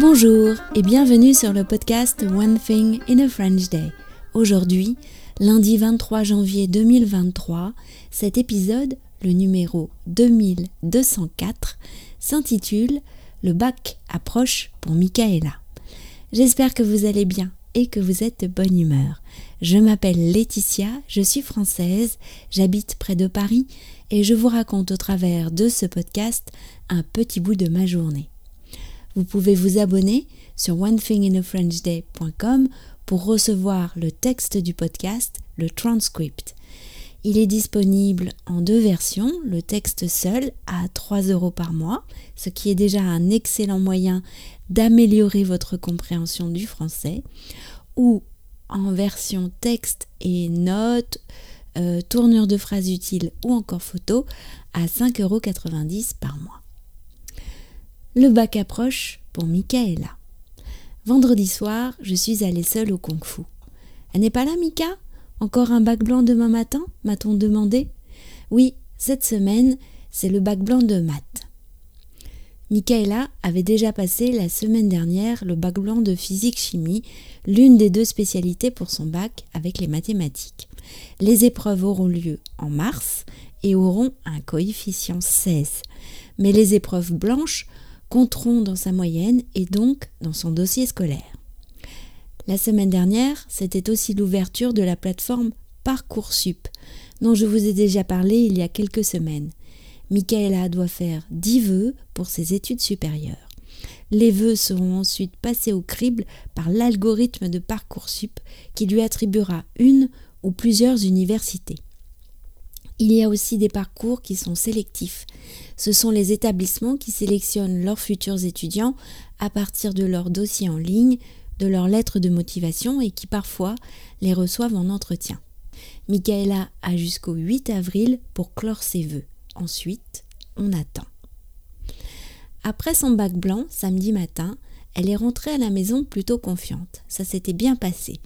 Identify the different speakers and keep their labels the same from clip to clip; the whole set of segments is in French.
Speaker 1: Bonjour et bienvenue sur le podcast One Thing in a French Day. Aujourd'hui, lundi 23 janvier 2023, cet épisode, le numéro 2204, s'intitule Le bac approche pour Michaela. J'espère que vous allez bien et que vous êtes de bonne humeur. Je m'appelle Laetitia, je suis française, j'habite près de Paris et je vous raconte au travers de ce podcast un petit bout de ma journée. Vous pouvez vous abonner sur onethinginafrenchday.com pour recevoir le texte du podcast, le transcript. Il est disponible en deux versions, le texte seul à 3 euros par mois, ce qui est déjà un excellent moyen d'améliorer votre compréhension du français, ou en version texte et notes, euh, tournure de phrases utiles ou encore photo à 5,90 euros par mois. Le bac approche pour Michaela. Vendredi soir, je suis allée seule au Kung Fu. Elle n'est pas là, Mika? Encore un bac blanc demain matin? m'a-t-on demandé. Oui, cette semaine, c'est le bac blanc de maths. Michaela avait déjà passé la semaine dernière le bac blanc de physique-chimie, l'une des deux spécialités pour son bac avec les mathématiques. Les épreuves auront lieu en mars et auront un coefficient 16. Mais les épreuves blanches compteront dans sa moyenne et donc dans son dossier scolaire. La semaine dernière, c'était aussi l'ouverture de la plateforme Parcoursup, dont je vous ai déjà parlé il y a quelques semaines. Michaela doit faire 10 vœux pour ses études supérieures. Les vœux seront ensuite passés au crible par l'algorithme de Parcoursup qui lui attribuera une ou plusieurs universités. Il y a aussi des parcours qui sont sélectifs. Ce sont les établissements qui sélectionnent leurs futurs étudiants à partir de leur dossier en ligne, de leurs lettres de motivation et qui parfois les reçoivent en entretien. Michaela a jusqu'au 8 avril pour clore ses vœux. Ensuite, on attend. Après son bac blanc, samedi matin, elle est rentrée à la maison plutôt confiante. Ça s'était bien passé.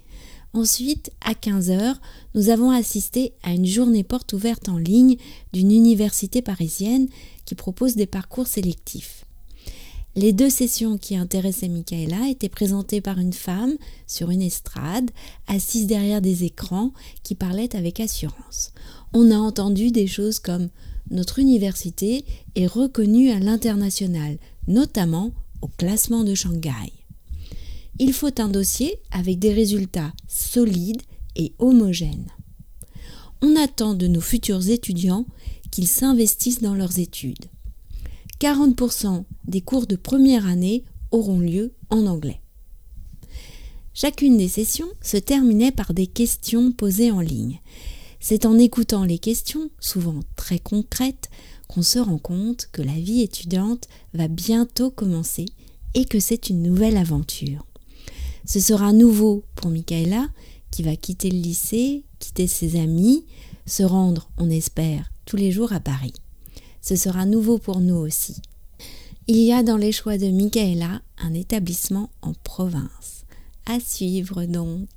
Speaker 1: Ensuite, à 15h, nous avons assisté à une journée porte ouverte en ligne d'une université parisienne qui propose des parcours sélectifs. Les deux sessions qui intéressaient Michaela étaient présentées par une femme sur une estrade, assise derrière des écrans, qui parlait avec assurance. On a entendu des choses comme Notre université est reconnue à l'international, notamment au classement de Shanghai il faut un dossier avec des résultats solides et homogènes. On attend de nos futurs étudiants qu'ils s'investissent dans leurs études. 40% des cours de première année auront lieu en anglais. Chacune des sessions se terminait par des questions posées en ligne. C'est en écoutant les questions, souvent très concrètes, qu'on se rend compte que la vie étudiante va bientôt commencer et que c'est une nouvelle aventure. Ce sera nouveau pour Michaela, qui va quitter le lycée, quitter ses amis, se rendre, on espère, tous les jours à Paris. Ce sera nouveau pour nous aussi. Il y a dans les choix de Michaela un établissement en province. À suivre donc.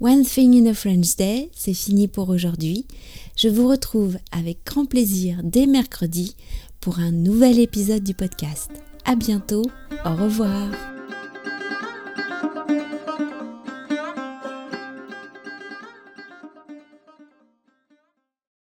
Speaker 1: One Thing in a French Day, c'est fini pour aujourd'hui. Je vous retrouve avec grand plaisir dès mercredi pour un nouvel épisode du podcast. À bientôt, au revoir.